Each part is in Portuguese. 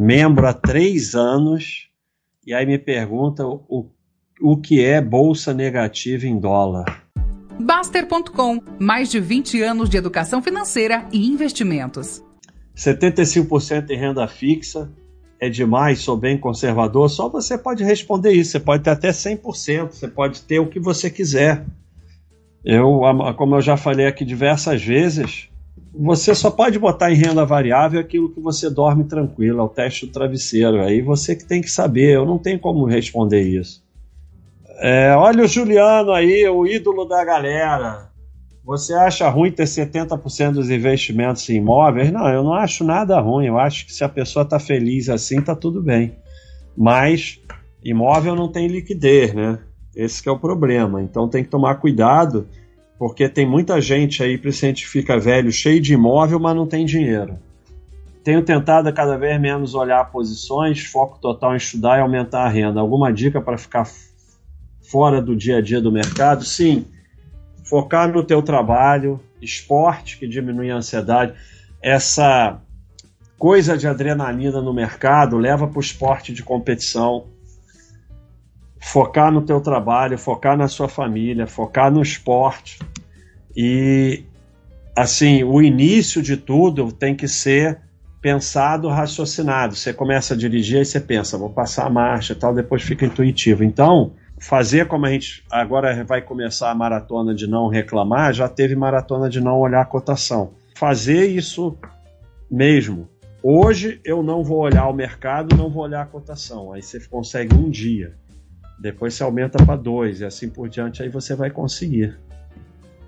membro há três anos, e aí me pergunta o, o que é bolsa negativa em dólar. Baster.com mais de 20 anos de educação financeira e investimentos. 75% em renda fixa é demais, sou bem conservador. Só você pode responder isso. Você pode ter até 100%, você pode ter o que você quiser. Eu, como eu já falei aqui diversas vezes, você só pode botar em renda variável aquilo que você dorme tranquilo, é o teste do travesseiro. Aí você que tem que saber, eu não tenho como responder isso. É, olha o Juliano aí, o ídolo da galera. Você acha ruim ter 70% dos investimentos em imóveis? Não, eu não acho nada ruim. Eu acho que se a pessoa está feliz assim, tá tudo bem. Mas imóvel não tem liquidez, né? Esse é o problema. Então tem que tomar cuidado porque tem muita gente aí, principalmente fica velho, cheio de imóvel, mas não tem dinheiro. Tenho tentado cada vez menos olhar posições, foco total em estudar e aumentar a renda. Alguma dica para ficar fora do dia a dia do mercado? Sim, focar no teu trabalho, esporte que diminui a ansiedade, essa coisa de adrenalina no mercado leva para o esporte de competição. Focar no teu trabalho, focar na sua família, focar no esporte e assim, o início de tudo tem que ser pensado, raciocinado. Você começa a dirigir e você pensa, vou passar a marcha, tal, depois fica intuitivo. Então, fazer como a gente agora vai começar a maratona de não reclamar, já teve maratona de não olhar a cotação. Fazer isso mesmo. Hoje eu não vou olhar o mercado, não vou olhar a cotação. Aí você consegue um dia. Depois você aumenta para dois e assim por diante, aí você vai conseguir.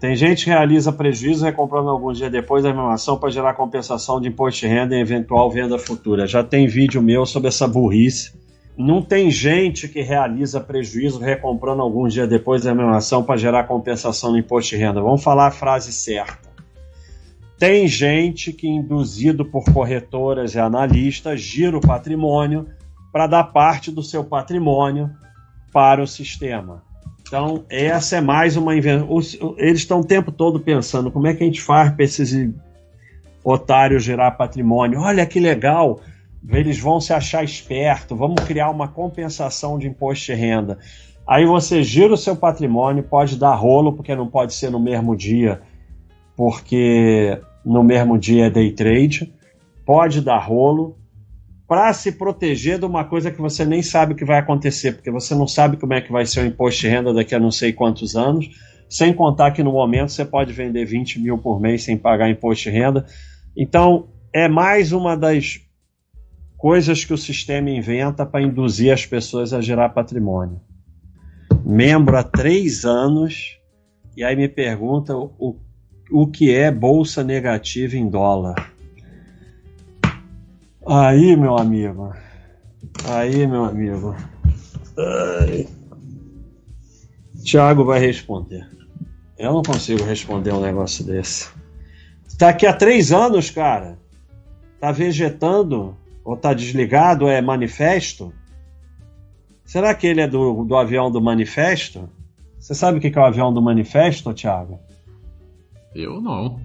Tem gente que realiza prejuízo recomprando alguns dias depois da mesma ação para gerar compensação de imposto de renda em eventual venda futura. Já tem vídeo meu sobre essa burrice. Não tem gente que realiza prejuízo recomprando alguns dias depois da mesma ação para gerar compensação no imposto de renda. Vamos falar a frase certa. Tem gente que, induzido por corretoras e analistas, gira o patrimônio para dar parte do seu patrimônio para o sistema. Então, essa é mais uma invenção. Eles estão o tempo todo pensando como é que a gente faz para esses otários gerar patrimônio. Olha que legal, eles vão se achar esperto, vamos criar uma compensação de imposto de renda. Aí você gira o seu patrimônio, pode dar rolo, porque não pode ser no mesmo dia, porque no mesmo dia é day trade, pode dar rolo, para se proteger de uma coisa que você nem sabe o que vai acontecer, porque você não sabe como é que vai ser o imposto de renda daqui a não sei quantos anos, sem contar que no momento você pode vender 20 mil por mês sem pagar imposto de renda. Então, é mais uma das coisas que o sistema inventa para induzir as pessoas a gerar patrimônio. Membro há três anos, e aí me pergunta o, o que é bolsa negativa em dólar. Aí, meu amigo. Aí, meu amigo. Ai. Tiago vai responder. Eu não consigo responder um negócio desse. Tá aqui há três anos, cara. Tá vegetando? Ou tá desligado? É manifesto? Será que ele é do, do avião do manifesto? Você sabe o que é o avião do manifesto, Tiago? Eu não.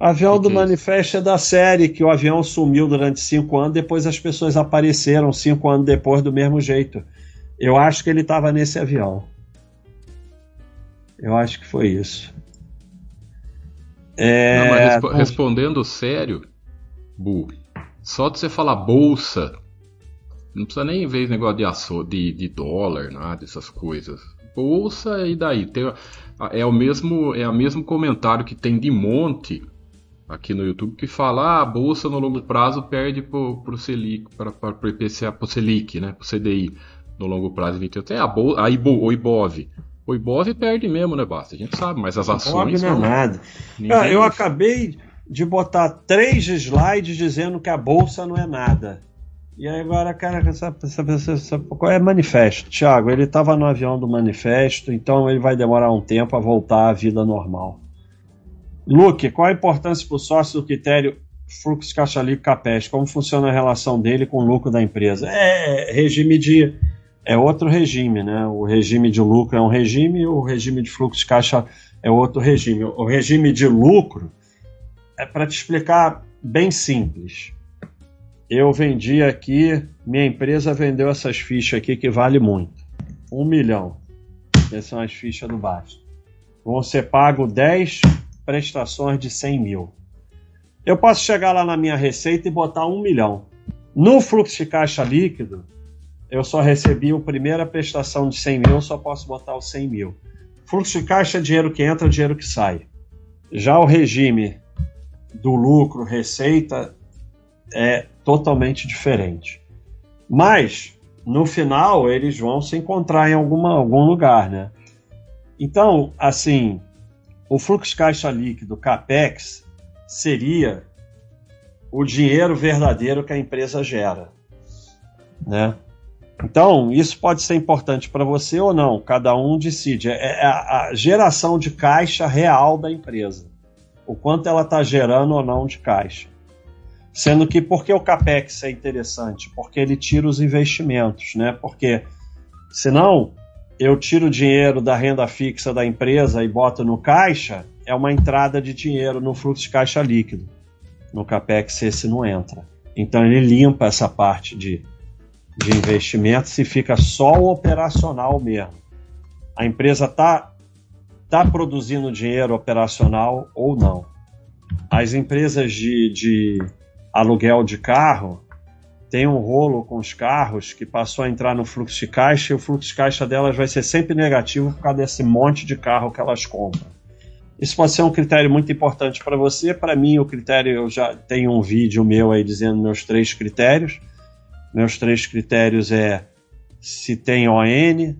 Avião do Manifesto é da série que o avião sumiu durante cinco anos, depois as pessoas apareceram cinco anos depois do mesmo jeito. Eu acho que ele estava nesse avião. Eu acho que foi isso. É... Não, mas respo respondendo sério, Bu, só de você falar bolsa, não precisa nem ver negócio de, aço, de, de dólar, nada dessas coisas. Bolsa e daí? Tem, é o mesmo é o mesmo comentário que tem de monte aqui no YouTube que fala ah, a bolsa no longo prazo perde pro, pro Selic, para o IPCA, pro Selic, né, pro CDI no longo prazo 28. Tem a, bol, a Ibo, o Ibov. O Ibov perde mesmo, né, Basta? A gente sabe, mas as ações. Não, não é nada. Ah, eu acabei de botar três slides dizendo que a bolsa não é nada. E aí agora, cara, essa, essa, essa, essa, qual é manifesto? Tiago, ele estava no avião do manifesto, então ele vai demorar um tempo a voltar à vida normal. Luke, qual a importância para o sócio do critério fluxo caixa livre capes? Como funciona a relação dele com o lucro da empresa? É regime de é outro regime, né? O regime de lucro é um regime, o regime de fluxo de caixa é outro regime. O regime de lucro é para te explicar bem simples. eu vendi aqui, minha empresa vendeu essas fichas aqui que vale muito. Um milhão. Essas são as fichas do. Vão ser pago 10 prestações de 100 mil. Eu posso chegar lá na minha receita e botar um milhão. No fluxo de caixa líquido, eu só recebi a primeira prestação de 100 mil, só posso botar os 100 mil. Fluxo de caixa é dinheiro que entra, dinheiro que sai. Já o regime do lucro, receita, é totalmente diferente. Mas, no final, eles vão se encontrar em alguma, algum lugar, né? Então, assim, o fluxo caixa líquido, CAPEX, seria o dinheiro verdadeiro que a empresa gera, né? Então, isso pode ser importante para você ou não, cada um decide. É, é a geração de caixa real da empresa. O quanto ela está gerando ou não de caixa. Sendo que, por que o CAPEX é interessante? Porque ele tira os investimentos, né? Porque, senão, eu tiro o dinheiro da renda fixa da empresa e boto no caixa, é uma entrada de dinheiro no fluxo de caixa líquido. No CAPEX esse não entra. Então ele limpa essa parte de de investimentos e fica só o operacional mesmo. A empresa está tá produzindo dinheiro operacional ou não. As empresas de, de aluguel de carro têm um rolo com os carros que passou a entrar no fluxo de caixa e o fluxo de caixa delas vai ser sempre negativo por causa desse monte de carro que elas compram. Isso pode ser um critério muito importante para você. Para mim, o critério, eu já tenho um vídeo meu aí dizendo meus três critérios. Meus três critérios é se tem ON,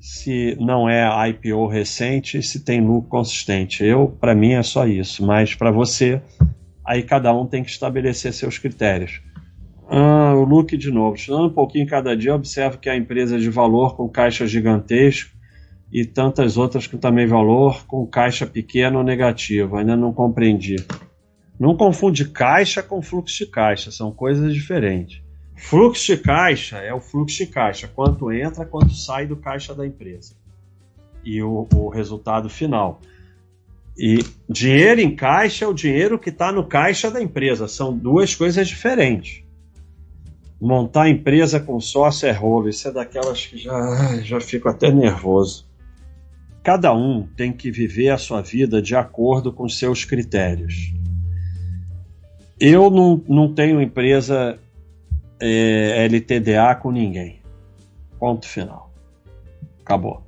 se não é IPO recente, se tem lucro consistente. Eu, para mim, é só isso. Mas para você, aí cada um tem que estabelecer seus critérios. Ah, o look de novo. Estudando um pouquinho cada dia, observo que a empresa de valor com caixa gigantesco e tantas outras com também valor com caixa pequeno ou negativo. Ainda não compreendi. Não confunde caixa com fluxo de caixa, são coisas diferentes. Fluxo de caixa é o fluxo de caixa, quanto entra, quanto sai do caixa da empresa. E o, o resultado final. E dinheiro em caixa é o dinheiro que está no caixa da empresa. São duas coisas diferentes. Montar empresa com sócio é rolo. Isso é daquelas que já, já fico até nervoso. Cada um tem que viver a sua vida de acordo com seus critérios. Eu não, não tenho empresa é, LTDA com ninguém. Ponto final. Acabou.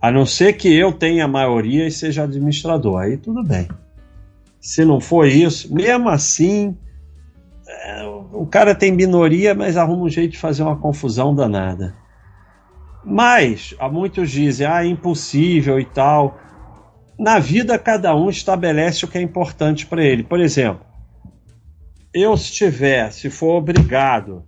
A não ser que eu tenha maioria e seja administrador. Aí tudo bem. Se não for isso, mesmo assim, o cara tem minoria, mas arruma um jeito de fazer uma confusão danada. Mas, há muitos dizem, ah, é impossível e tal. Na vida, cada um estabelece o que é importante para ele. Por exemplo, eu estiver, se for obrigado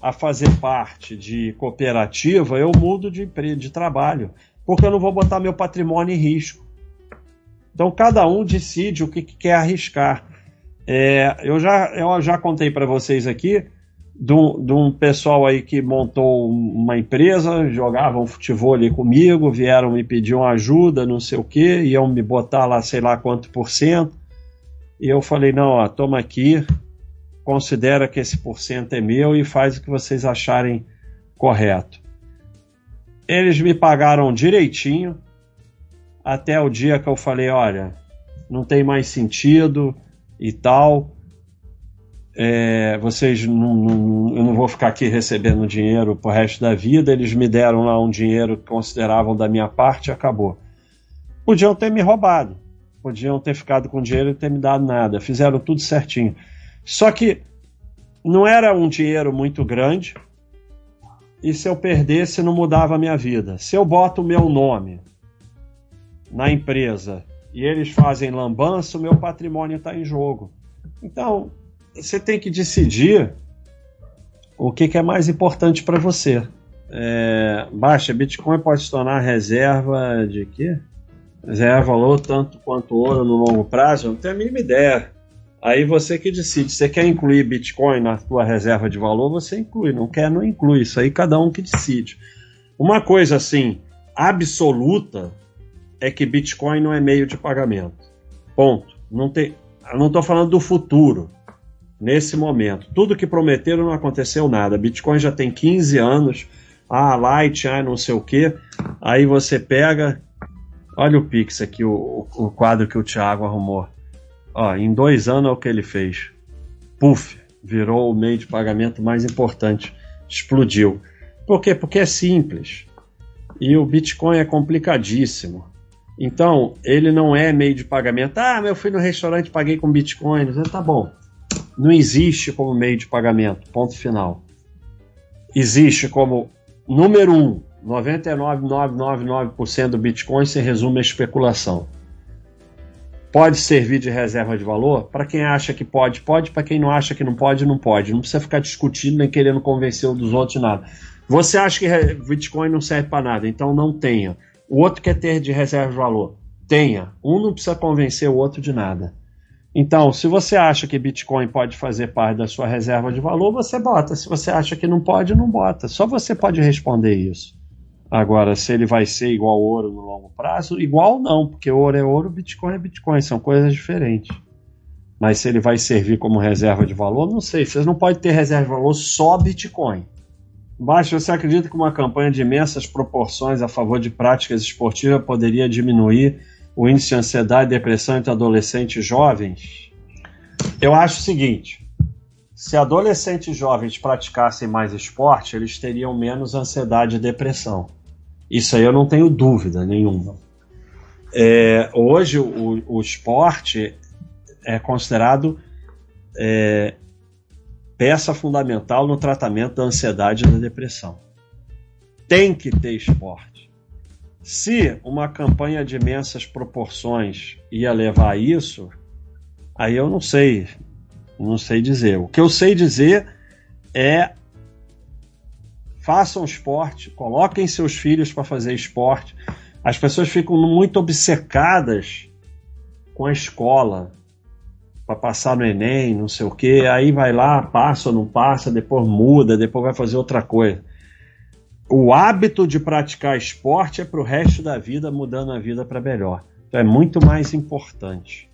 a fazer parte de cooperativa, eu mudo de, de trabalho, porque eu não vou botar meu patrimônio em risco. Então cada um decide o que, que quer arriscar. É, eu, já, eu já contei para vocês aqui de um, pessoal aí que montou uma empresa, jogavam futebol ali comigo, vieram me pedir uma ajuda, não sei o que, iam me botar lá sei lá quanto por cento. E eu falei, não, ó, toma aqui, considera que esse porcento é meu e faz o que vocês acharem correto. Eles me pagaram direitinho até o dia que eu falei, olha, não tem mais sentido e tal. É, vocês não, não, eu não vou ficar aqui recebendo dinheiro pro resto da vida. Eles me deram lá um dinheiro que consideravam da minha parte e acabou. Podiam ter me roubado, podiam ter ficado com dinheiro e ter me dado nada. Fizeram tudo certinho. Só que não era um dinheiro muito grande e se eu perdesse não mudava a minha vida. Se eu boto o meu nome na empresa e eles fazem lambança, o meu patrimônio está em jogo. Então, você tem que decidir o que, que é mais importante para você. É, baixa, Bitcoin pode se tornar reserva de quê? Reserva valor tanto quanto ouro no longo prazo? Eu não tenho a mínima ideia. Aí você que decide. Você quer incluir Bitcoin na sua reserva de valor, você inclui. Não quer, não inclui. Isso aí cada um que decide. Uma coisa assim, absoluta, é que Bitcoin não é meio de pagamento. Ponto. Não tem, não estou falando do futuro. nesse momento. Tudo que prometeram não aconteceu nada. Bitcoin já tem 15 anos. Ah, Light, ah, não sei o que. Aí você pega. Olha o Pix aqui, o, o quadro que o Thiago arrumou. Ó, em dois anos é o que ele fez. Puf, virou o meio de pagamento mais importante. Explodiu. Por quê? Porque é simples. E o Bitcoin é complicadíssimo. Então, ele não é meio de pagamento. Ah, eu fui no restaurante paguei com Bitcoin. Tá bom. Não existe como meio de pagamento. Ponto final. Existe como número um. 99,999% do Bitcoin se resume à especulação. Pode servir de reserva de valor? Para quem acha que pode, pode. Para quem não acha que não pode, não pode. Não precisa ficar discutindo nem querendo convencer um dos outros nada. Você acha que Bitcoin não serve para nada, então não tenha. O outro quer ter de reserva de valor, tenha. Um não precisa convencer o outro de nada. Então, se você acha que Bitcoin pode fazer parte da sua reserva de valor, você bota. Se você acha que não pode, não bota. Só você pode responder isso. Agora, se ele vai ser igual ouro no longo prazo, igual não, porque ouro é ouro, Bitcoin é Bitcoin, são coisas diferentes. Mas se ele vai servir como reserva de valor, não sei. Vocês não podem ter reserva de valor só Bitcoin. Baixo, você acredita que uma campanha de imensas proporções a favor de práticas esportivas poderia diminuir o índice de ansiedade e depressão entre adolescentes jovens? Eu acho o seguinte: se adolescentes jovens praticassem mais esporte, eles teriam menos ansiedade e depressão. Isso aí eu não tenho dúvida nenhuma. É, hoje o, o, esporte é considerado é, peça fundamental no tratamento da ansiedade e da depressão. Tem que ter esporte. Se uma campanha de imensas proporções ia levar a isso, aí eu não sei, não sei dizer. O que eu sei dizer é façam esporte, coloquem seus filhos para fazer esporte. As pessoas ficam muito obcecadas com a escola, para passar no Enem, não sei o que, aí vai lá, passa ou não passa, depois muda, depois vai fazer outra coisa. O hábito de praticar esporte é para o resto da vida, mudando a vida para melhor. Então é muito mais importante.